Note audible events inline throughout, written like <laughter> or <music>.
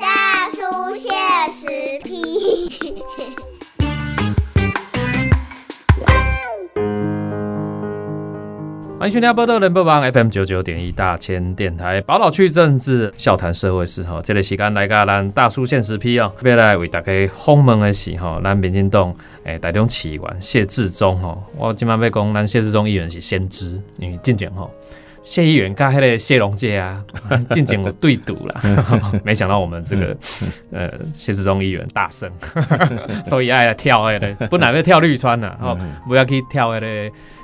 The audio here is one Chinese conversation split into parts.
大叔现实批。欢迎收听波多人播网 FM 九九点一大千电台，宝岛区政治笑谈社会事哈，这个时间来个咱大叔现实批哦，特别来为大家轰门的是哈，咱民进党诶台中市议员谢志忠吼，我今晚要讲咱谢志忠议员是先知，因为进前吼。谢议员跟迄个谢龙介啊，<laughs> 进前有对赌啦，<laughs> 没想到我们这个呃谢志忠议员大胜，<laughs> 所以爱来跳迄个，本来要跳绿川呐，吼，不要去跳迄个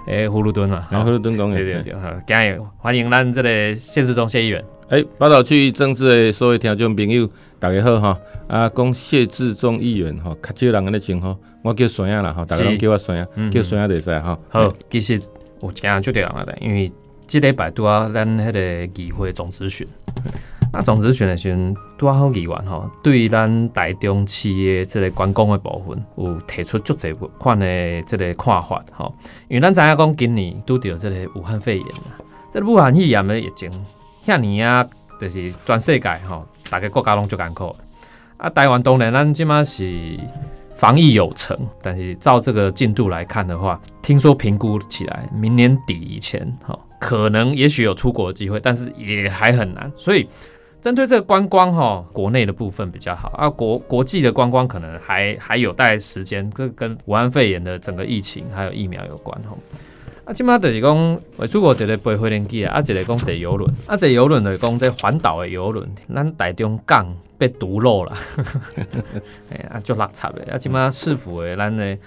诶葫芦墩嘛，然后葫芦墩讲对对对，好，今日欢迎咱这个谢志忠谢议员。诶，报道区政治的所有听众朋友，大家好哈！啊，讲谢志忠议员哈，较少人安尼称呼，我叫孙亚啦哈，大家拢叫我孙亚，叫孙亚就使哈。好，其实有一件就对人的，因为即礼拜拄啊，咱迄个议会总咨询，那总咨询的时阵拄啊好议员吼，对咱台中企业即个观光的部分，有提出足侪款的即个看法吼。因为咱知影讲今年拄着即个武汉肺炎啊，即武汉肺炎的疫情，遐年啊，就是全世界吼，大家国家拢足艰苦。啊，台湾当然咱即马是防疫有成，但是照这个进度来看的话，听说评估起来，明年底以前，哈，可能也许有出国的机会，但是也还很难。所以，针对这个观光，哈，国内的部分比较好啊，国国际的观光可能还还有待时间。这跟武汉肺炎的整个疫情还有疫苗有关，哈。啊，即马就是讲，为出国一个飞飞轮机啊，啊，一个讲坐游轮，啊，坐游轮就是讲这环岛的游轮，咱台中港被堵漏了，<laughs> 哎啊，就落差的。啊，即马市府的咱的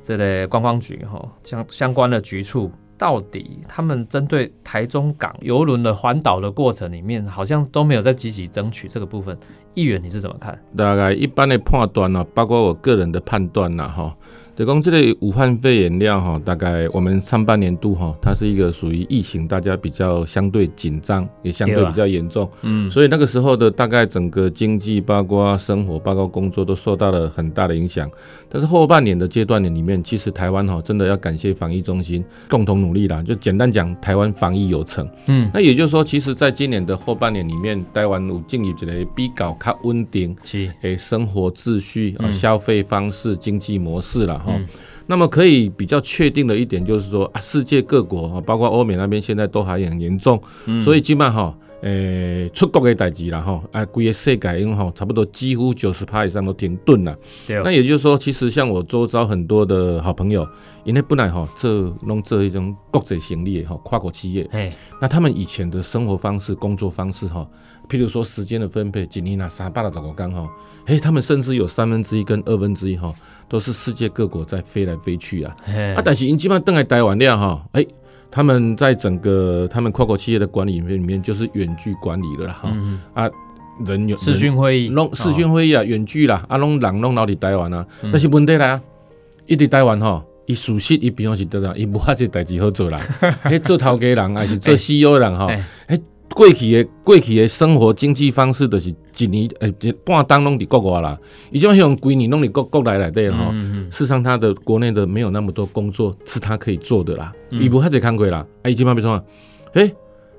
这个观光局吼，相相关的局处，到底他们针对台中港游轮的环岛的过程里面，好像都没有在积极争取这个部分。议员你是怎么看？大概一般的判断呢，包括我个人的判断呐，哈。就讲这类武汉肺炎量哈，大概我们上半年度哈，它是一个属于疫情，大家比较相对紧张，也相对比较严重，嗯，所以那个时候的大概整个经济、包括生活、包括工作都受到了很大的影响。但是后半年的阶段里面，其实台湾哈真的要感谢防疫中心共同努力啦。就简单讲，台湾防疫有成，嗯，那也就是说，其实在今年的后半年里面，台湾有进入一个比较较稳定，是诶生活秩序啊、消费方式、经济模式了。哦，那么可以比较确定的一点就是说啊，世界各国啊，包括欧美那边现在都还很严重，所以基本上哈，诶，出国的代志啦吼，啊，规个世界因为哈，差不多几乎九十趴以上都停顿了。那也就是说，其实像我周遭很多的好朋友，因为本来吼，这弄这一种国际行李哈，跨国企业，那他们以前的生活方式、工作方式哈，譬如说时间的分配，几年啊，三八的找个刚好，诶，他们甚至有三分之一跟二分之一哈。都是世界各国在飞来飞去啊，啊，但是因基本上登来台湾了哈，哎，他们在整个他们跨国企业的管理里面，就是远距管理了哈，啊，人有视讯会议，弄视讯会议啊，远距啦，啊，弄人弄到伫台湾啊，但是问题来啊，一直台湾哈，伊熟悉伊平常是得啦，伊无法这代志好做啦，<laughs> 嘿，做头家人还是做 CEO 人哈，嘿。过去的过去的生活经济方式，就是一年诶一半当拢伫国外啦，伊种像规年拢伫国国内内底吼。事实上，他的国内的没有那么多工作是他可以做的啦。伊无遐济看过啦，哎，基本上比如说，诶，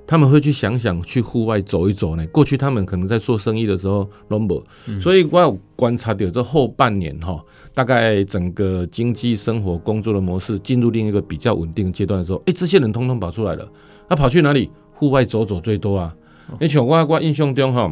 他们会去想想去户外走一走呢。过去他们可能在做生意的时候拢无，所以我有观察到这后半年哈，大概整个经济生活工作的模式进入另一个比较稳定阶段的时候，诶，这些人通通跑出来了，他跑去哪里？户外走走最多啊！你像我我印象中吼，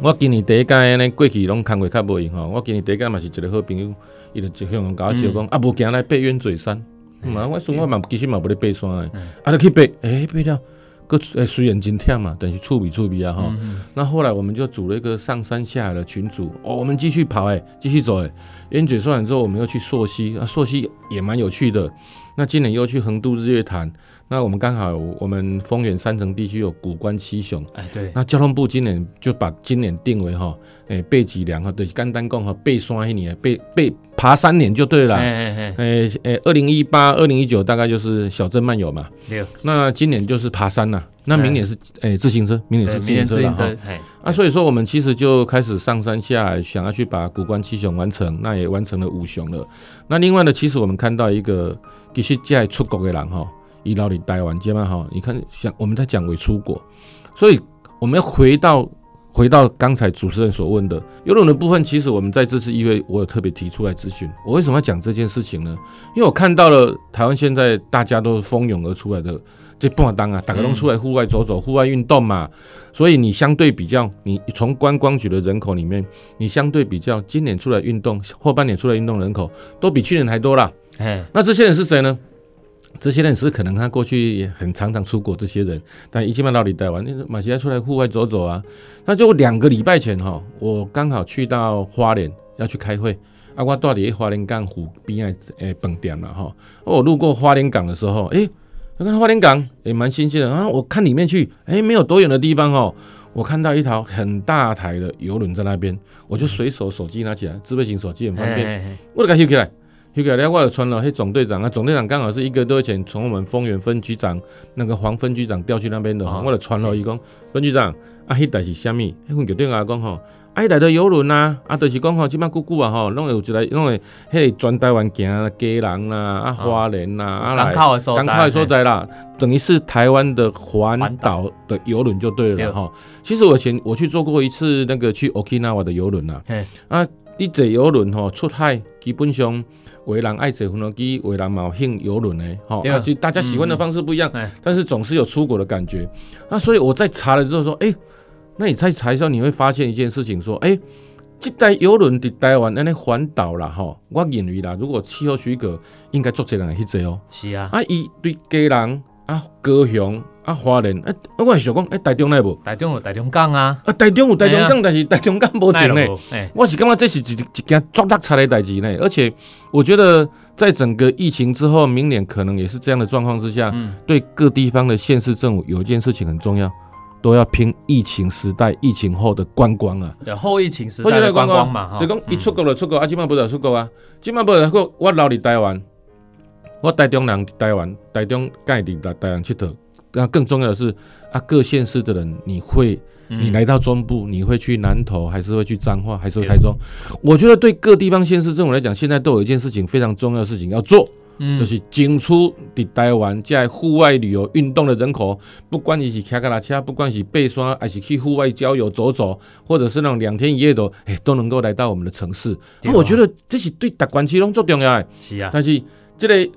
我今年第一届尼，过去拢看过较无用吼。我今年第一届嘛是一个好朋友，伊就就向我讲讲，啊无行来爬鸢嘴山。嘛，我算我嘛其实嘛无咧爬山诶，啊，就去爬，诶，爬了，个诶虽然真忝嘛，但是触笔触笔啊哈。那后来我们就组了一个上山下海的群组，哦，我们继续跑诶，继续走诶。鸢嘴山完之后，我们又去溯溪，啊，溯溪也蛮有趣的。那今年又去横渡日月潭。那我们刚好，我们丰原山城地区有古关七雄，哎，对。那交通部今年就把今年定为哈，哎，背脊梁哈，对，甘单贡和，背山一年，背背爬三年就对了。哎哎哎，哎，二零一八、二零一九大概就是小镇漫游嘛。对。那今年就是爬山了，那明年是哎自行车，明年是自行车了哈。啊，所以说我们其实就开始上山下来，想要去把古关七雄完成，那也完成了五雄了。那另外呢，其实我们看到一个，其实在出国的人哈。一到你台湾，基本上哈，你看像我们在讲为出国，所以我们要回到回到刚才主持人所问的游泳的部分，其实我们在这次议会，我有特别提出来咨询。我为什么要讲这件事情呢？因为我看到了台湾现在大家都是蜂拥而出来的。这不好当啊，打个洞出来户外走走，户外运动嘛，所以你相对比较，你从观光局的人口里面，你相对比较，今年出来运动，后半年出来运动人口都比去年还多了。哎，那这些人是谁呢？这些人是可能他过去也很常常出国，这些人，但一进到里台湾，那马西亚出来户外走走啊，那就两个礼拜前哈，我刚好去到花莲要去开会，啊，我到底花莲港湖边爱诶饭店了哈，我路过花莲港的时候，哎。那个花莲港也蛮新鲜的。啊！我看里面去，哎，没有多远的地方哦，我看到一条很大台的游轮在那边，我就随手手机拿起来，自备型手机很方便，我就给它收起来，收起来，我就传了，嘿，总队长啊，总队长刚好是一个多月前从我们丰原分局长那个黄分局长调去那边的，我就传了，伊讲分局长啊，迄台是虾米？迄份就对我讲吼。啊，来的游轮呐，啊，就是讲吼，即摆久久啊吼，拢会有一个，拢会迄全台湾行基隆啦，啊，花莲啦，啊，港口的所在，港口的所在啦，等于是台湾的环岛的游轮就对了吼。其实我前我去做过一次那个去 Okinawa 的游轮呐，啊，你坐游轮吼出海，基本上为人爱坐飞机，为人冒兴游轮的吼，啊，就大家喜欢的方式不一样，但是总是有出国的感觉。那所以我在查了之后说，哎。那你在查的时候，你会发现一件事情，说，哎，这台游轮在台湾安尼环岛啦，吼，我认为啦，如果气候许可，应该做这人去坐哦。是啊，啊，伊对家人啊，高雄啊，花莲，哎，我想讲，哎，台中来无？台中有台中港啊，啊，台中有台中港，但是台中港无停呢。我是感觉这是一一件足大差的代志呢。而且，我觉得在整个疫情之后，明年可能也是这样的状况之下，对各地方的县市政府有一件事情很重要。都要拼疫情时代、疫情后的观光啊！对，后疫情时代的观光嘛，哈。就讲一出国就出国啊，今晚不得出国啊，今晚不得出国。我留伫台湾，我台中人台湾，台中盖伫台台湾佚佗。那更重要的是啊，各县市的人，你会，你来到中部，你会去南投，还是会去彰化，还是会台中？我觉得对各地方县市政府来讲，现在都有一件事情非常重要的事情要做。就是进出的台湾在户外旅游运动的人口，不管你是骑个拉车，不管是背山，还是去户外郊游走走，或者是那种两天一夜的，哎，都能够来到我们的城市。那我觉得这是对达关区拢最重要的。是啊。但是这个、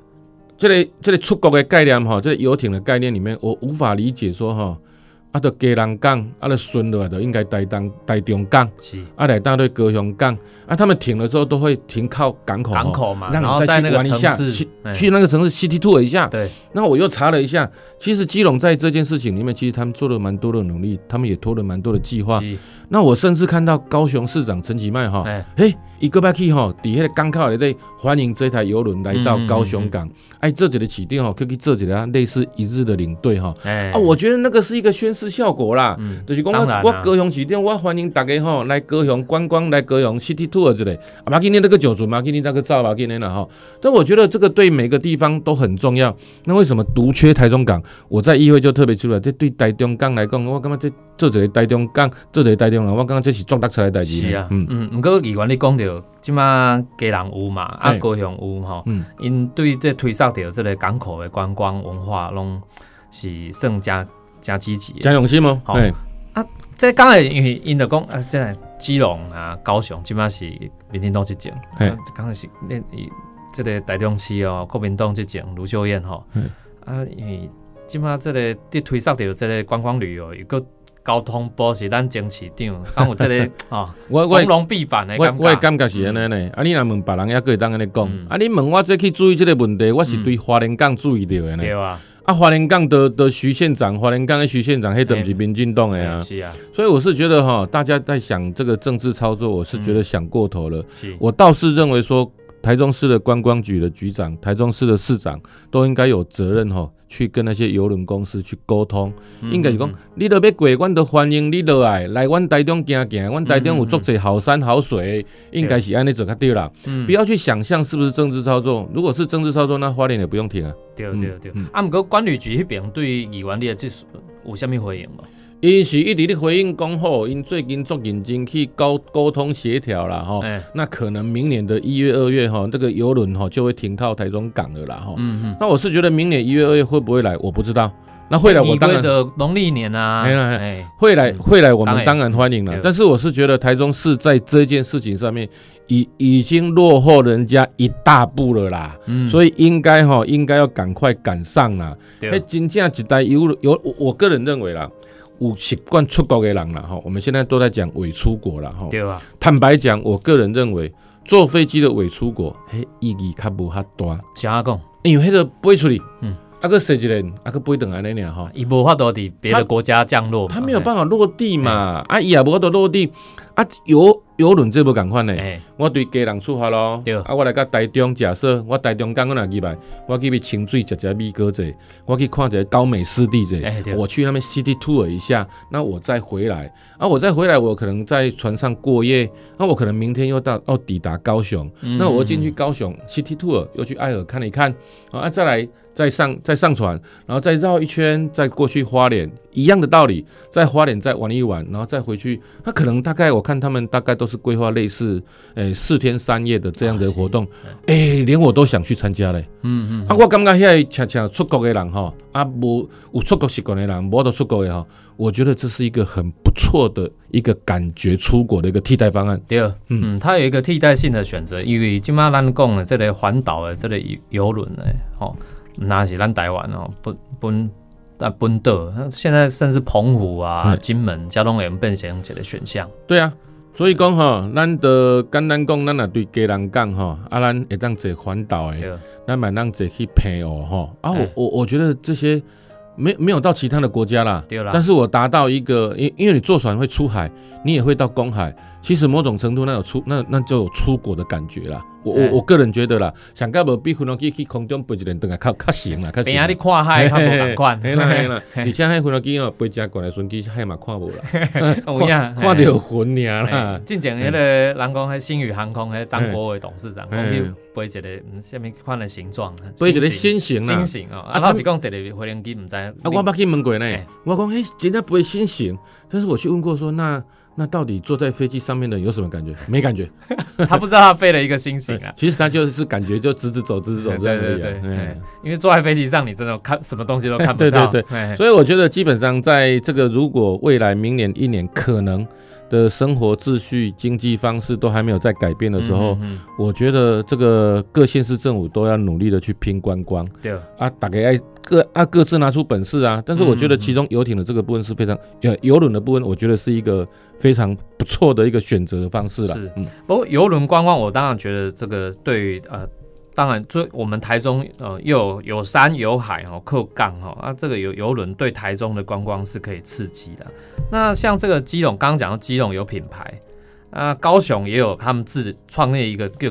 这个、这个出国的概念哈，这个游艇的概念里面，我无法理解说哈。啊，到家人港，啊，来顺落来就应该台东、台中港，是啊，来到对高雄港，啊，他们停了之后都会停靠港口，港口嘛，然后再去玩一下，去去那个城市 City Tour 一下。对，那我又查了一下，其实基隆在这件事情里面，其实他们做了蛮多的努力，他们也拖了蛮多的计划。那我甚至看到高雄市长陈其迈哈，哎，一个拜去哈，底下的港口里在欢迎这台游轮来到高雄港。哎，这几个起定哈，可以这几个类似一日的领队哈。啊，我觉得那个是一个宣示效果啦。嗯，就是讲我我高雄起定，我欢迎大家哈来高雄观光，来高雄 City Tour 之类。啊，马今天那个酒足，马今天那个照，马今天了哈。但我觉得这个对每个地方都很重要。那为什么独缺台中港？我在议会就特别出来，这对台中港来讲，我感觉这这几个台中港，这几个台我感觉这是壮大出来代志。是啊，嗯嗯。不过议员你讲到，即马家人有嘛，啊高雄有吼，因对这推上。着这个港口的观光文化，拢是算加加积极，加用心吗？对啊，这刚才因为因的讲啊，这基隆啊、高雄，即马是民进党这种，刚开始那这个台中市哦，国民党这种卢秀燕吼，啊，因为基本上这个伫推上着这个观光旅游又个。交通部是咱争取长，<laughs> 讲有这个 <laughs> 哦，我我龙必反的感觉。我我感觉是安尼呢。啊，你若问别人，也可以当安尼讲。啊，你问我再去注意这个问题，我是对花莲港注意到的呢。对啊。啊，花莲港的的徐县长，花莲港的徐县长，迄都是民进党的啊。是啊。所以我是觉得哈，大家在想这个政治操作，我是觉得想过头了。我倒是认为说，台中市的观光局的局长，台中市的市长，都应该有责任哈。去跟那些邮轮公司去沟通，应该是讲，你都要过，阮都欢迎你落来，来阮台中行行，阮台中有足侪好山好水，应该是安尼做较对啦。不要去想象是不是政治操作，如果是政治操作，那花莲也不用停啊。对对对，啊，毋过管理局迄边对议员你的这有啥物回应无？因是一直咧回应讲吼，因最近做认真去沟沟通协调啦吼，那可能明年的一月二月哈，这个游轮哈就会停靠台中港了啦哈。嗯嗯。那我是觉得明年一月二月会不会来，我不知道。那会来我你当然的农历年啊，哎呀哎，会来嗯会来，我们当然欢迎了。但是我是觉得台中市在这件事情上面已已经落后人家一大步了啦，嗯所以应该哈应该要赶快赶上啦。对哎，真正一代有有，我我个人认为啦，有习惯出国的人了哈，我们现在都在讲伪出国了哈。对啊，坦白讲，我个人认为坐飞机的伪出国，嘿意义较无遐大，怎啊讲，因为迄个飞出去，嗯嗯，啊个谁一人，啊个飞等安尼尔哈。伊无法度伫别的国家降落嘛，他没有办法落地嘛，啊，伊也无法度落地，啊，游游轮这无共款呢。哎，我对家人出发咯，啊，我来到台中，假设我台中港我若入来，我去去清水食食米糕者，我去看一下高美湿地者我去那边 city tour 一下，那我再回来，啊，我再回来，我可能在船上过夜，那我可能明天又到要抵达高雄，嗯。那我进去高雄 city tour，又去爱尔看一看，啊，再来再上再上船，然后再绕一圈，再过去花莲，一样的道理，在花莲再玩一玩，然后再回去，那可能大概我看他们大概都是规划类似，诶、四天三夜的这样的活动，诶、连我都想去参加嘞。嗯嗯，啊，我感觉遐常常出国的人哈，啊无有出国习惯的人，无得出国的哈，我觉得这是一个很不错的一个感觉出国的一个替代方案。对，嗯，它有一个替代性的选择，因为今嘛咱讲的这个环岛的这个游游轮呢，吼，那是咱台湾哦，本本啊本岛，现在甚至澎湖啊、嗯金门、交通也变成一个选项。对啊，所以讲吼，咱的简单讲，咱也对家人讲吼，啊，咱会当坐环岛的，咱嘛当坐去澎湖吼。啊，我哎我我觉得这些没没有到其他的国家啦，对啦但是我达到一个，因因为你坐船会出海，你也会到公海，其实某种程度那有出那那就有出国的感觉啦。我哎我我个人觉得啦，想干无比飞机去空中飞一人，等下较较行啦，较行。边仔你看海较无同款，嘿啦嘿啦，而且迄飞机哦，飞真悬的船机海嘛看无啦，<laughs> 有影看到魂尔啦。哎。进前迄个人讲，迄星宇航空迄张国伟董事长，哎讲去飞一个嗯什么款的形状，飞一个新新型啦。新。型哦，啊，啊老实讲，一个飞行机毋知，啊，我捌去问过呢哎，我讲，嘿，人家不会新型，但是我去问过说，那那到底坐在飞机上面的有什么感觉？没感觉，<laughs> 他不知道他飞了一个心型啊。<laughs> 其实他就是感觉就直直走，直直走这样而已啊。对对对，因为坐在飞机上，你真的看什么东西都看不到。对对对所以我觉得基本上在这个如果未来明年一年可能的生活秩序、经济方式都还没有在改变的时候，嗯嗯我觉得这个各县市政府都要努力的去拼观光对，啊，大概爱各啊各自拿出本事啊。但是我觉得其中游艇的这个部分是非常，呃，游轮的部分，我觉得是一个非常不错的一个选择的方式了是。嗯，不过游轮观光，我当然觉得这个对于呃，当然就我们台中呃又有有山有海哦，靠港哦，啊这个游游轮对台中的观光是可以刺激的。那像这个基隆，刚刚讲到基隆有品牌，啊高雄也有他们自创立一个叫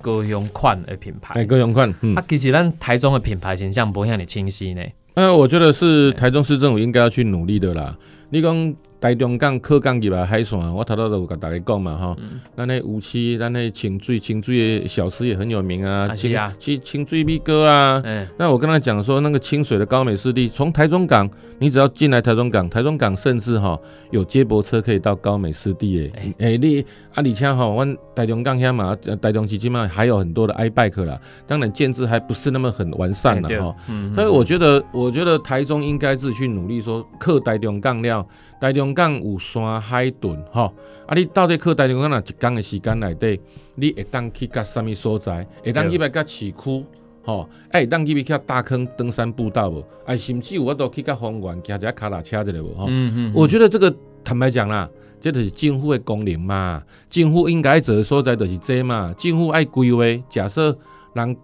高雄款的品哎，牌。各用款，嗯啊，，其实咱台中的品牌形象不会像你清晰呢。呃，我觉得是台中市政府应该要去努力的啦。你讲台中港、靠港入来海线，我头头都有甲大家讲嘛吼。嗯咱那乌溪，咱那清水，清水的小吃也很有名啊，清啊清清水米糕啊。嗯，那我跟他讲说，那个清水的高美湿地，从台中港，你只要进来台中港，台中港甚至哈有接驳车可以到高美湿地诶。诶、你啊，而且哈，阮台中港遐嘛，呃台中基金嘛还有很多的 i bike 啦，当然建制还不是那么很完善了哈。嗯，所以我觉得，我觉得台中应该自己去努力说，靠台中港了，台中港有山海屯吼，啊，你到底去台中港若一工的时间内底，你会当去到什么所在？会当去来甲市区？吼，哎，会当去去大坑登山步道无？哎，甚至有我都去甲丰原骑一下脚踏车一个无？吼、嗯嗯，我觉得这个坦白讲啦，这就是政府的功能嘛。政府应该做的所在就是这嘛。政府爱规划，假设让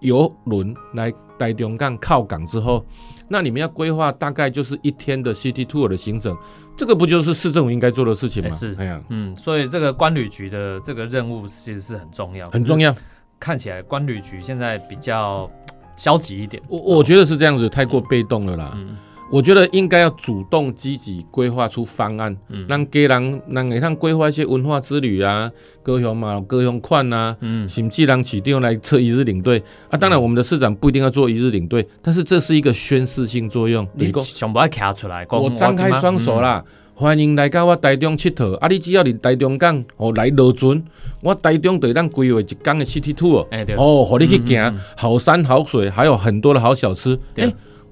游轮来台中港靠港之后，那你们要规划大概就是一天的 City Tour 的行程，这个不就是市政府应该做的事情吗？哎是嗯，所以这个关旅局的这个任务其实是很重要，很重要。看起来关旅局现在比较消极一点。我我觉得是这样子，太过被动了啦。嗯我觉得应该要主动积极规划出方案，嗯让家人让会当规划一些文化之旅啊，高雄嘛，高雄款啊，嗯，甚至让起定来测一日领队啊。当然，我们的市长不一定要做一日领队，但是这是一个宣示性作用。你想不爱卡出来，我张开双手，嗯啦，欢迎来到我台中佚佗。啊，你只要你台中港哦来落船，我台中对咱规划一天的 city tour。哦，和你去嗯行嗯嗯好山好水，还有很多的好小吃。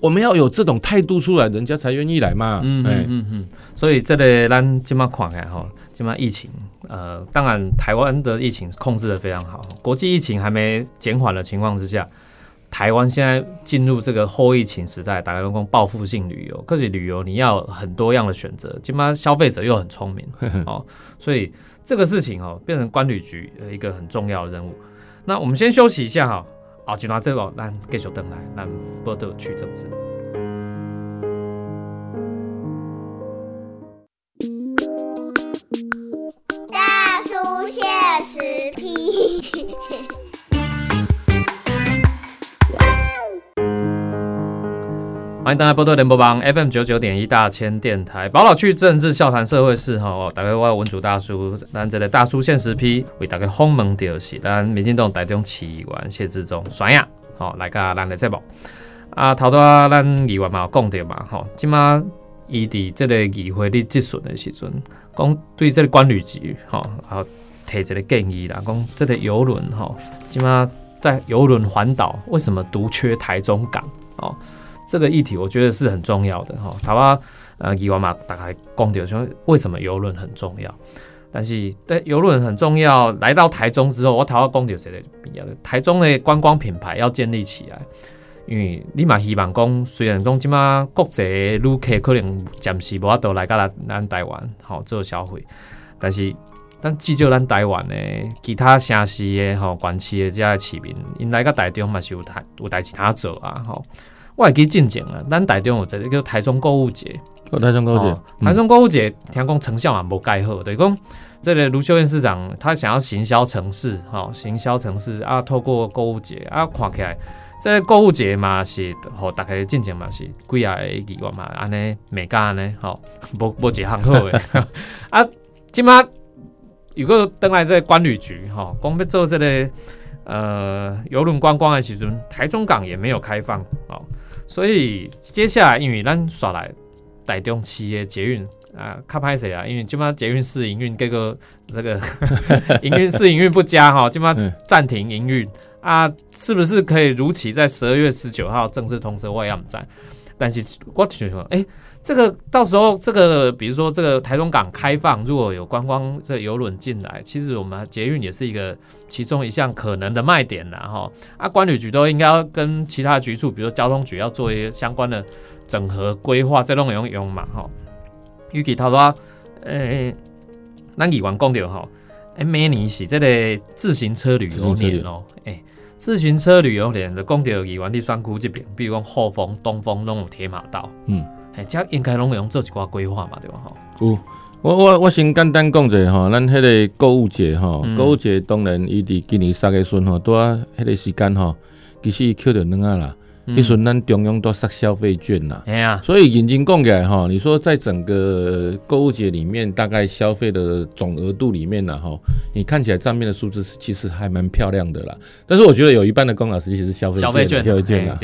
我们要有这种态度出来，人家才愿意来嘛。嗯哎嗯，嗯嗯，所以这个咱今麦看看吼，今麦疫情，呃，当然台湾的疫情控制的非常好，国际疫情还没减缓的情况之下，台湾现在进入这个后疫情时代，大家都讲报复性旅游，可是旅游你要很多样的选择，今麦消费者又很聪明 <laughs> 哦，所以这个事情哦，变成关旅局的一个很重要的任务。那我们先休息一下哈，哦，就拿这个咱继续等来，咱波特去政治。欢迎大家波多联播帮 FM 九九点一大千电台，宝岛区政治笑谈社会事哈，大家我文主大叔，咱这个大叔现实批为大家轰门调是咱民进党台中市议员谢志忠选呀，好来个咱的节目啊，头拄仔咱议员嘛有讲到嘛，吼，即马伊伫这个议会里质询的时阵，讲对这个管理局吼，啊提一个建议啦，讲这个游轮吼，即马在游轮环岛为什么独缺台中港哦？这个议题我觉得是很重要的哈。台湾呃，以往嘛，大概讲到说为什么游轮很重要，但是对游轮很重要，来到台中之后，我台湾讲到谁的必要的？台中的观光品牌要建立起来，因为你嘛希望讲，虽然讲即马国际的旅客可能暂时无法度来到咱咱台湾吼做消费，但是咱至少咱台湾的其他城市的吼县市的这些市民，因来到台中嘛是有台有代志通做啊吼。我会记进前啊，咱台中有一个叫台中购物节，哦台中高姐哦，台中购物节听讲成效也无介好，等于讲这个卢秀燕市长他想要行销城市，吼、行销城市啊，透过购物节啊，看起来这个购物节嘛是，吼、大家进前嘛是几啊个议员嘛，安尼美甲安尼，吼、<laughs> 无无一项好诶，<laughs> 啊，即马如果登来这个关旅局，吼、讲要做这个呃游轮观光的时阵，台中港也没有开放，哦。所以接下来，因为咱耍来台中企业捷运啊，卡派谁啊，因为即马捷运试营运，这个这个 <laughs> 营运试营运不佳哈，即马嗯暂停营运啊，是不是可以如期在十二月十九号正式通车？我也不知道。但是我听说，哎、这个到时候这个，比如说这个台中港开放，如果有观光这游轮进来，其实我们捷运也是一个其中一项可能的卖点啦哈。啊，管理局都应该要跟其他局处，比如交通局要做一些相关的整合规划，这种用用嘛哈。与其他说，诶、咱议员讲到吼，诶，每年是这个自行车旅游年哦，诶、自行车旅游年就讲到议员你选区这边，比如讲后丰、东丰拢有铁马道，嗯，诶，这应该拢会用做一寡规划嘛，对吧？吼，有。我我我先简单讲者吼，咱迄个购物节吼，嗯购物节当然伊伫今年三月份吼，拄啊迄个时间吼，其实伊扣着两啊啦，嗯迄阵咱中央都塞消费券啦。哎呀，所以认真讲起来哈，你说在整个购物节里面，大概消费的总额度里面呢哈，你看起来账面的数字是其实还蛮漂亮的啦。但是我觉得有一半的功劳实际是消费消费券，消费券啦。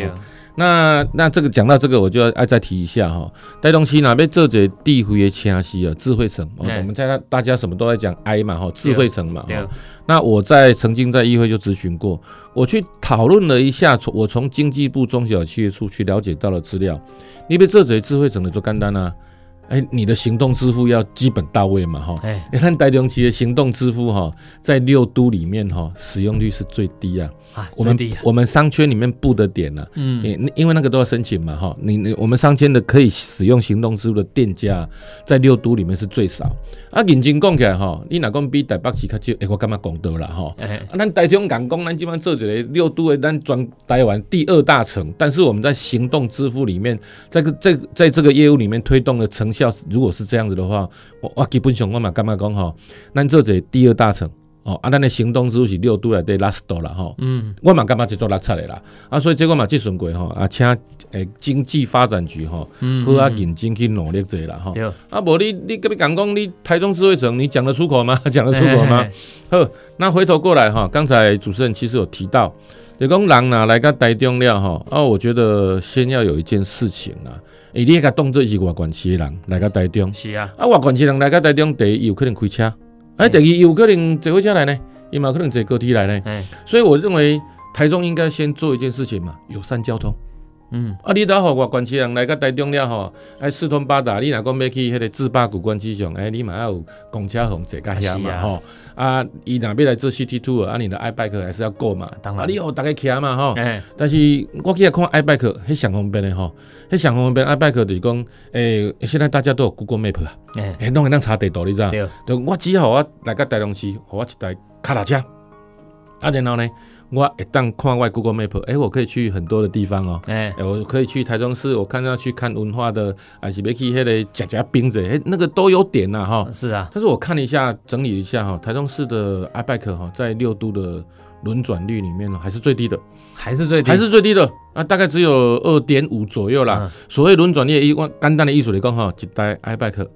那那这个讲到这个，我就要爱再提一下哈，戴东西那边做这地回的城市啊，智慧城，哦我们在大家什么都在讲 I 嘛哈，智慧城嘛。那我在曾经在议会就咨询过，我去讨论了一下，从我从经济部中小企业处去了解到了资料，你别这些智慧城的做干单啊，哎，你的行动支付要基本到位嘛哈。哎，你看台中企的行动支付哈，在六都里面哈使用率是最低啊，啊，我们我们商圈里面布的点呢、啊。嗯，因因为那个都要申请嘛，哈，你你我们商圈的可以使用行动支付的店家，在六都里面是最少。啊，认真讲起来哈，你若讲比台北市较少，诶、我感觉讲到啦，哈。哎，啊，咱台中港讲，咱基本上做一个六都的咱全台湾第二大城，但是我们在行动支付里面，在个在在这个业务里面推动的成效，如果是这样子的话，我我基本上我嘛感觉讲吼，咱做一个第二大城。哦，啊，咱的行动支付是六都内底 last 啦吼，嗯，我嘛感觉是做六七的啦，啊，所以这个嘛即顺过吼，啊，请诶经济发展局吼，嗯好啊认真去努力者啦吼，对，啊，无你你跟你讲讲你台中智慧城，你讲得出口吗？<laughs> 讲得出口吗？嘿？好，那回头过来哈，刚才主持人其实有提到，就讲人呐来个台中了哈，啊，我觉得先要有一件事情啊，诶，你个当做是外县市的人来个台中，是啊，啊，外县市人来个台中，第一有可能开车，哎，第二有可能坐火车来呢，也嘛有可能坐高铁来呢，哎，所以我认为台中应该先做一件事情嘛，友善交通。嗯，啊，你若互外关市人来到台中了吼，哎，四通八达，你若讲要去迄个自霸古关机上，哎，你嘛要有公车行坐到遐啊嘛吼。啊，伊若要来做 City Tour，啊，你的 i bike 还是要够嘛。当然啊，你互大家骑嘛吼。哎，但是我去看 i bike，迄上方便的吼，迄上方便 i bike 就是讲，诶、现在大家都有 Google Map 啊，哎，诶，拢会当查地图，你知道？对，就我只好我来到台中市，互我一台卡踏车，啊，然后呢，我一旦看外 Google Map，诶、我可以去很多的地方哦。哎，诶、我可以去台中市，我看要去看文化的，还是要去迄个夹夹冰子，诶、那个都有点呐、哈。是啊，但是我看了一下，整理一下哈，台中市的 i bike 哈，在六都的轮转率里面呢，还是最低的，还是最低，还是最低的啊，大概只有二点五左右啦。嗯所谓轮转率一，我简单的艺术来讲哈，一台 i bike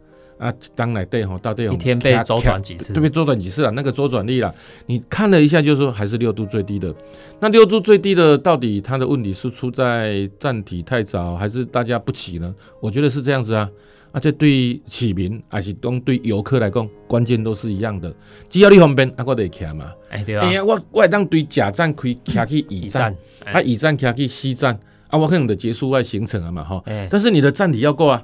啊，当内底吼，到底有一天被周转几次对不对？周转几次啊？那个周转率啦，你看了一下，就是说还是六度最低的。那六度最低的，到底它的问题是出在站体太早，还是大家不起呢？我觉得是这样子啊。而且对市民还是讲对游客来讲，关键都是一样的。只要你方便，啊，我就会骑嘛。哎，对啊，哎呀，我我会当对甲站开骑去乙一站站，，啊，乙站骑去西站，啊，我可能的结束外行程了嘛，哈。哎，但是你的站体要够啊，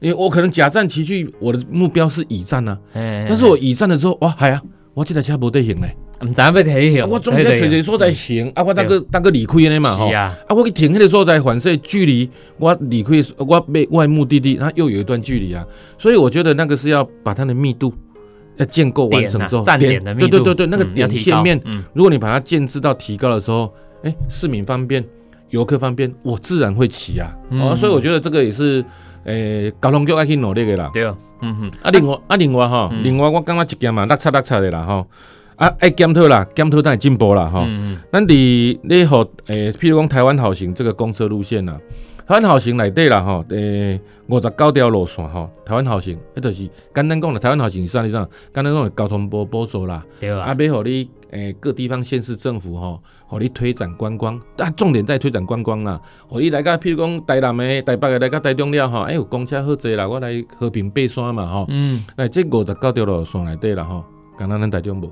因为我可能甲站骑去，我的目标是乙站啊。哎，但是我乙站了之后，哇，系啊，我这台车无得行嘞，唔知要提醒，啊我总是找一个所在行，啊，我那个那个离开的嘛，吼。是，啊，啊，我去停迄个所在，反正距离我离开的我被外目的地，它又有一段距离啊，所以我觉得那个是要把它的密度要建构完成之后，站点的密度，对对对对，那个点线面，嗯，如果你把它建制到提高的时候，哎，市民方便，游客方便，我自然会骑啊，哦，嗯所以我觉得这个也是，诶，交通局爱去努力的啦。对，嗯哼，啊，另外啊，另外吼，嗯另外我感觉一件嘛，落差落差的啦吼，啊，爱检讨啦，检讨才会进步啦吼。咱伫咧互，诶，譬如讲台湾好行这个公车路线啦，台湾好行内底啦吼，诶，五十九条路线吼，台湾好行，迄就是简单讲啦，台湾好行是啥你知道？简单讲的交通部补助啦，啊，对啊，要互你诶各地方县市政府吼，互你推展观光，啊重点在推展观光啦。互你来个譬如讲台南的、台北的来个台中了吼，哎有公车好坐啦，我来和平爬山嘛吼。嗯，哎，这五十九条路线内底啦吼，敢若咱台中无。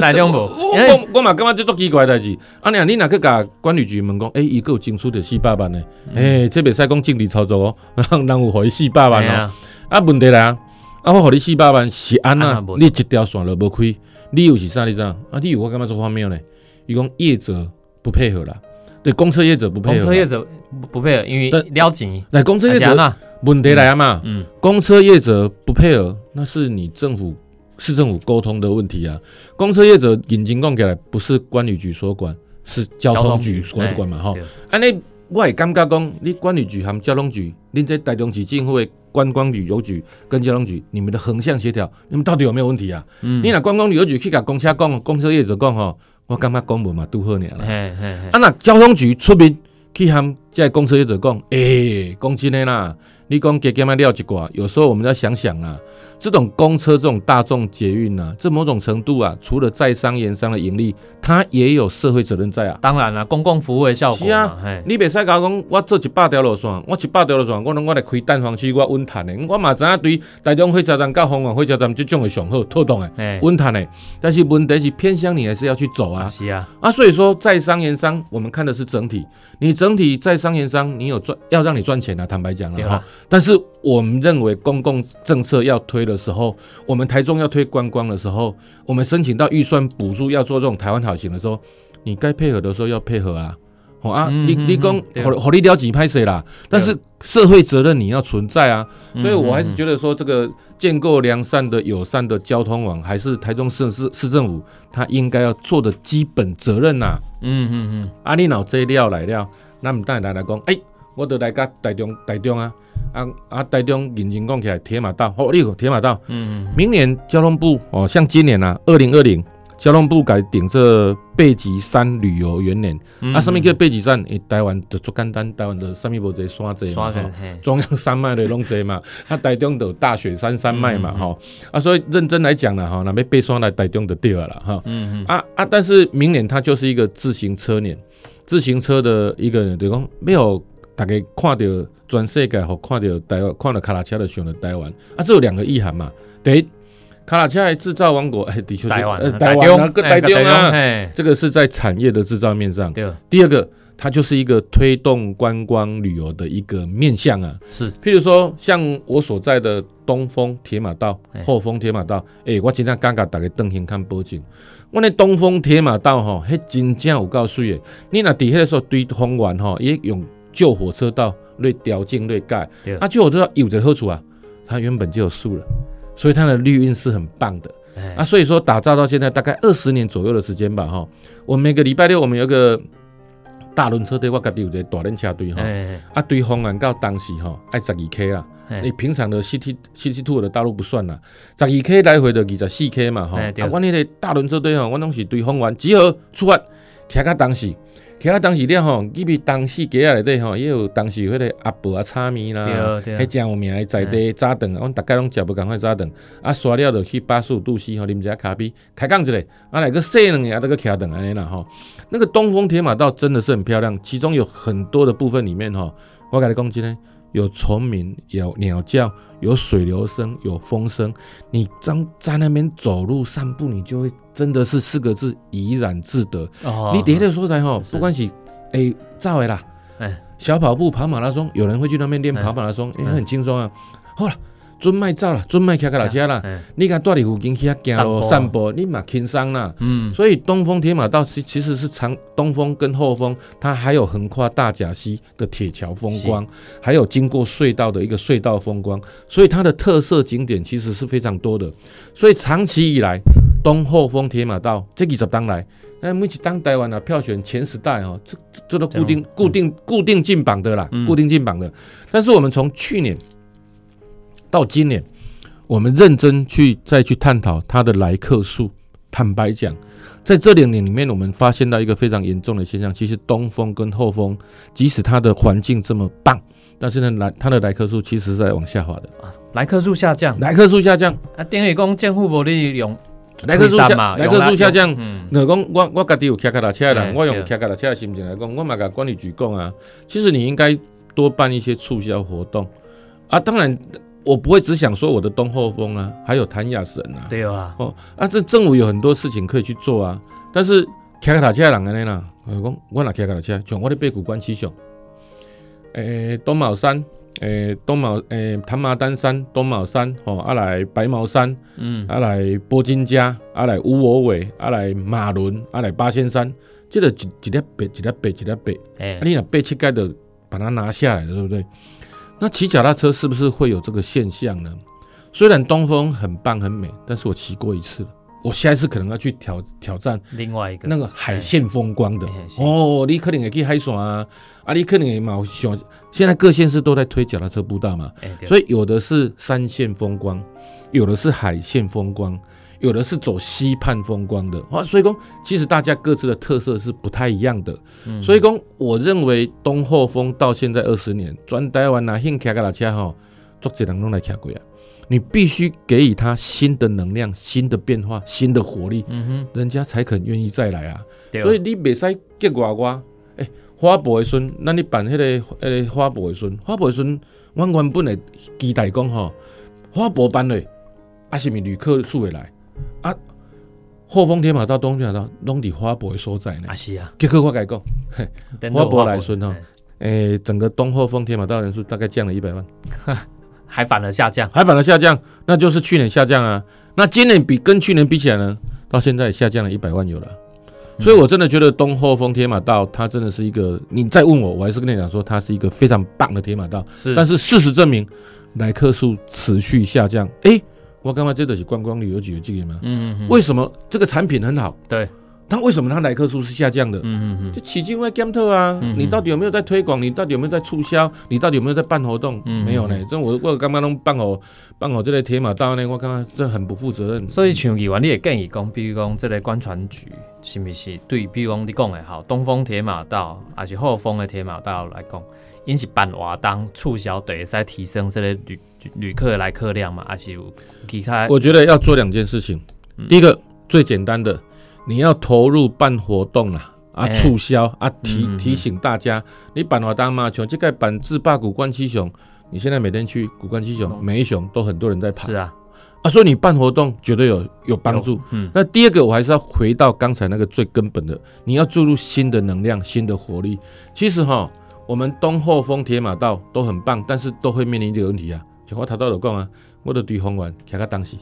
台中无我因为我我嘛感觉这足奇怪的代志。啊，你你若去甲管理局问讲，诶，伊个有争取着四百万呢？诶，这袂使讲政治操作哦，人 <laughs> 人有互伊四百万哦。嘿啊，啊，问题来啊，啊，我互你四百万是安那啊无？你一条线都无开，理由是啥？你知影？啊，理由我感觉做荒谬呢。伊讲业者不配合啦，对，公车业者不配合啦。公车业者不不配合，因为对了钱，来，公车业者问题来啊嘛，嗯，公车业者不配合，那是你政府市政府沟通的问题啊。公车业者引进讲起来，不是管理局所管，是交通局所管嘛，吼。对安尼我会感觉讲，你管理局和交通局，恁这台中市政府的观光旅游局跟交通局，你们的横向协调，你们到底有没有问题啊？嗯你若观光旅游局去甲公车讲，公车业者讲吼，我感觉讲无嘛拄好尔啦。嘿嘿嘿，啊，那交通局出面去和这公车业者讲，诶、讲真的啦，你讲加减啊料一寡，有时候我们要想想啊，这种公车这种大众捷运啊，这某种程度啊，除了在商言商的盈利，它也有社会责任在啊。当然了，公共服务的效果是啊你袂使甲我讲，我做一百条路线，我一百条路线，我拢我来开蛋黄区，我稳赚的。我嘛知影对台中火车站甲凤凰火车站这种的上好妥当的，稳赚的。但是问题是偏乡你还是要去走啊。是啊，啊，所以说在商言商，我们看的是整体。你整体在商言商，你有赚，要让你赚钱啊，坦白讲了哈。但是我们认为公共政策要推的时候，我们台中要推观光的时候，我们申请到预算补助要做这种台湾好行的时候，你该配合的时候要配合啊。好、啊，你你讲嗯对好好你了解拍谁啦？但是社会责任你要存在啊。所以我还是得，觉得说，这个建构良善的、友善的交通网，还是台中市市市政府他应该要做的基本责任呐、嗯嗯嗯，啊，你脑这料来了，咱毋等来来讲，诶、我得来甲台中台中啊，啊啊台中认真讲起来，铁马道，哦，你有铁马道，嗯明年交通部哦，像今年啊，二零二零。交通部改定这北极山旅游元年，嗯，啊，什么叫北极山？诶，台湾就足简单，台湾就啥物无侪山侪嘛，中央山脉的拢侪嘛，<laughs> 啊，台中就有大雪山山脉嘛，吼、啊，所以认真来讲啦，吼，那边背山来台中就对了啦，哈、嗯嗯，啊啊，但是明年它就是一个自行车年，自行车的一个，就是讲没有大家看到全世界或看到台湾，看到卡拉车就想到台湾，啊，这有两个意涵嘛，第一，卡拉车的制造王国，哎，的确是台湾台湾啊，跟台湾啊，嘿，这个是在产业的制造面上。对，第二个，它就是一个推动观光旅游的一个面向啊。是譬如说，像我所在的东风铁马道哎、后丰铁马道，诶、我真正感觉大家登行看保证。我那东风铁马道吼，迄真正有够水的。你若伫迄个时候对丰原吼，伊用旧火车道来调整来改对，啊，旧火车道有一个好处啊，它原本就有树了，所以它的绿荫是很棒的。哎啊，所以说打造到现在大概二十年左右的时间吧，哈。我们每个礼拜六我们有个大轮车队，我家己有一个大轮车队哈。哎啊，对方案到当时哈爱十二 K 啦，哎你平常的 CT CT Two 的大路不算啦，十二 K 来回的二十四 K 嘛哈。啊，我那个大轮车队吼，我拢是对方案集合出发，骑到当时。徛到当时了吼，入去当时街啊内底吼，也有当时迄个阿婆啊、炒面啦，迄真有名的在地早顿，阮逐家拢食无共款早顿，啊，刷了就去八十五度 C 吼，啉一下咖啡，开讲一下，啊来个细两下，啊，这个徛顿安尼啦吼。那个东风铁马道真的是很漂亮，其中有很多的部分里面吼，我甲你讲真的，有虫鸣，有鸟叫，有水流声，有风声。你张在那边走路散步，你就会真的是四个字怡然自得。哦你底下的所在哈，不管是哎，照诶啦，哎小跑步、跑马拉松，有人会去那边练哎跑马拉松，因为哎很轻松啊。好了，准卖走了，准卖骑脚踏车啦。哎你敢住伫附近去遐行路散步你嘛轻松啦。嗯所以东风铁马道其其实是长东风跟后风，它还有横跨大甲溪的铁桥风光，还有经过隧道的一个隧道风光，所以它的特色景点其实是非常多的。所以长期以来，东后风铁马道这几十档来，那每一当台湾啊票选前十代哦，这这这都固定固定固定进榜的啦，嗯固定进榜的。但是我们从去年到今年，我们认真去再去探讨它的来客数。坦白讲，在这两年里面，我们发现到一个非常严重的现象，其实东风跟后风，即使它的环境这么棒，但是呢，来它的来客数其实是在往下滑的啊，来客数下降，来客数下降，啊，等于讲政府无利用来客数下，推山嘛，来客数下降。嗯，那讲我我家己有骑脚踏车的人，哎我用对骑脚踏车的心情来讲，我嘛甲管理局讲啊，其实你应该多办一些促销活动啊。当然，我不会只想说我的东后风啊，还有谭雅神啊，对啊，哦啊，这政府有很多事情可以去做啊。但是骑脚踏车的人安尼啦，我讲我若骑脚踏车，像我咧八股关七雄，诶、东卯山，诶、东卯诶谭麻丹山、东卯山，吼、啊来白毛山，嗯，啊来波金家，啊来乌我尾，啊来马伦，啊来八仙山，这个一一粒白，一粒白，一粒白，哎啊，你若背七盖的把它拿下来了，对不对？那骑脚踏车是不是会有这个现象呢？虽然东风很棒很美，但是我骑过一次了，我下一次可能要去挑挑战另外一个那个海线风光的哦。你可能会去海线啊，啊，你可能会嘛有想，现在各县市都在推脚踏车步道嘛，所以有的是山线风光，有的是海线风光，有的是走西畔风光的啊。所以讲，其实大家各自的特色是不太一样的。嗯所以讲，我认为东后风到现在二十年，转台湾啊，兴骑脚踏车吼，足侪人拢来骑过啊。你必须给予他新的能量、新的变化、新的活力，嗯哼，人家才肯愿意再来啊。所以你袂使结外我，诶、花博的孙，那，你办迄、个迄、个花博的孙，花博的时阵，阮原本的期待讲吼，花博办嘞，啊是毋是旅客数会来啊？后丰铁马到、东铁马道拢伫花博的所在呢啊。是啊，结果我甲你讲，等花博到来顺哈诶、整个东后丰铁马道人数大概降了一百万，<laughs> 还反而下降，还反而下降，那就是去年下降啊。那今年比跟去年比起来呢，到现在下降了一百万有了。所以，我真的觉得东后丰铁马道，它真的是一个，你再问我，我还是跟你讲说，它是一个非常棒的铁马道。是，但是事实证明，来客数持续下降。诶、我刚刚这的是观光旅游局的经验吗？嗯嗯嗯，为什么这个产品很好？对，那为什么它来客数是下降的？嗯嗯嗯就起境外检特啊，嗯你到底有没有在推广？你到底有没有在促销？你到底有没有在办活动？嗯没有呢。这我我刚刚弄办好办好这个铁马道呢，我刚刚这很不负责任。所以像议员，你也建议讲，比如讲，这个观传局是不是对，比如讲你讲的好，东风铁马道还是后风的铁马道来讲，因是办活动促销，对，会使提升这个旅旅客的来客量嘛，还是有其他？我觉得要做两件事情。嗯第一个最简单的，你要投入办活动啦。啊，哎促销啊，提提醒大家，你办活动嘛，像这个办自霸古关七雄，你现在每天去古关七雄，嗯每一雄都很多人在跑是，啊，啊，所以你办活动绝对有有帮助。嗯，那第二个，我还是要回到刚才那个最根本的，你要注入新的能量、新的活力。其实哈，我们东后峰铁马道都很棒，但是都会面临一个问题啊。就我头到有讲啊，我的对方圆徛到东西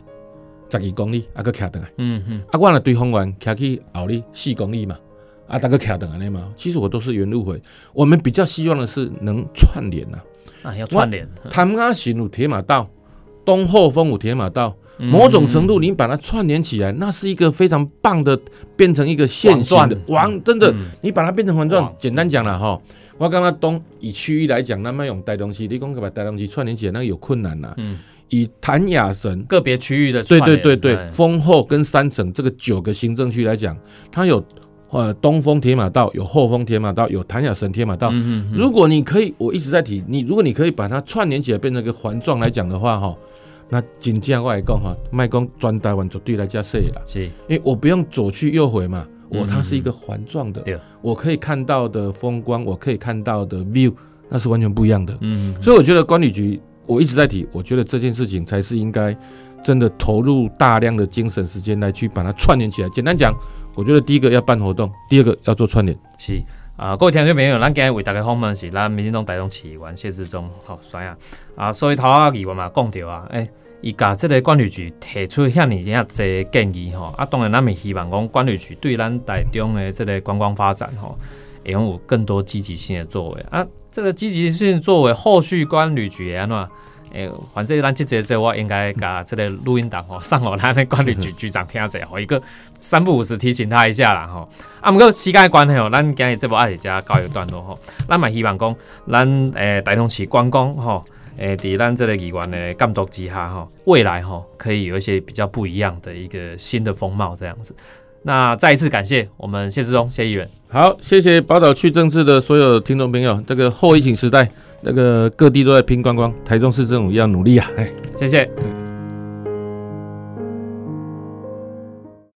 十二公里，啊，搁徛等来。嗯嗯，啊，我那对方圆徛去后里四公里嘛，啊，大概徛等安尼嘛。其实我都是原路回，我们比较希望的是能串联呐、啊，要串联，潭阿行有铁马道，东后峰有铁马道，嗯某种程度你把它串联起来，那是一个非常棒的，变成一个线性的网网，真的，嗯。你把它变成环状。简单讲了哈，我刚刚东以区域来讲，那么用带东西，你讲把带东西串联起来，那个有困难呐。嗯，以潭雅神。个别区域的对对对对，哎丰后跟三省这个九个行政区来讲，它有呃东风铁马道，有后丰铁马道，有潭雅神铁马道，嗯嗯嗯，如果你可以，我一直在提你，如果你可以把它串联起来，变成一个环状来讲的话，哈，那真正我来讲哈，卖讲专台湾绝对来加设啦，是，因为我不用左去右回嘛，嗯我它是一个环状的，对我可以看到的风光，我可以看到的 view，那是完全不一样的。嗯，所以我觉得管理局，我一直在提，我觉得这件事情才是应该真的投入大量的精神时间来去把它串联起来。简单讲，我觉得第一个要办活动，第二个要做串联。是啊，各位听众朋友，咱今日为大家访问是咱民进党台中市议员谢志忠，好帅啊！啊，所以头啊议员嘛讲着啊，诶、伊甲即个管理局提出遐尔遐济建议吼，啊，当然咱们希望讲管理局对咱台中的即个观光发展吼，会拥有更多积极性的作为啊。这个积极性作为，后续管理局会安怎？诶、反正咱即节这我应该甲这个录音档吼 <laughs> 上互咱的管理局局长听者，吼一个三不五时提醒他一下啦吼。啊，毋过时间关系吼，咱今日节目还是遮告一段落吼。咱嘛希望讲，咱诶台中市观光吼，诶伫咱这个议员的监督之下哈，未来哈可以有一些比较不一样的一个新的风貌这样子。那再一次感谢我们谢志忠谢议员，好，谢谢宝岛区政治的所有听众朋友。这个后疫情时代，那个各地都在拼观光，台中市政府要努力啊！哎。谢谢。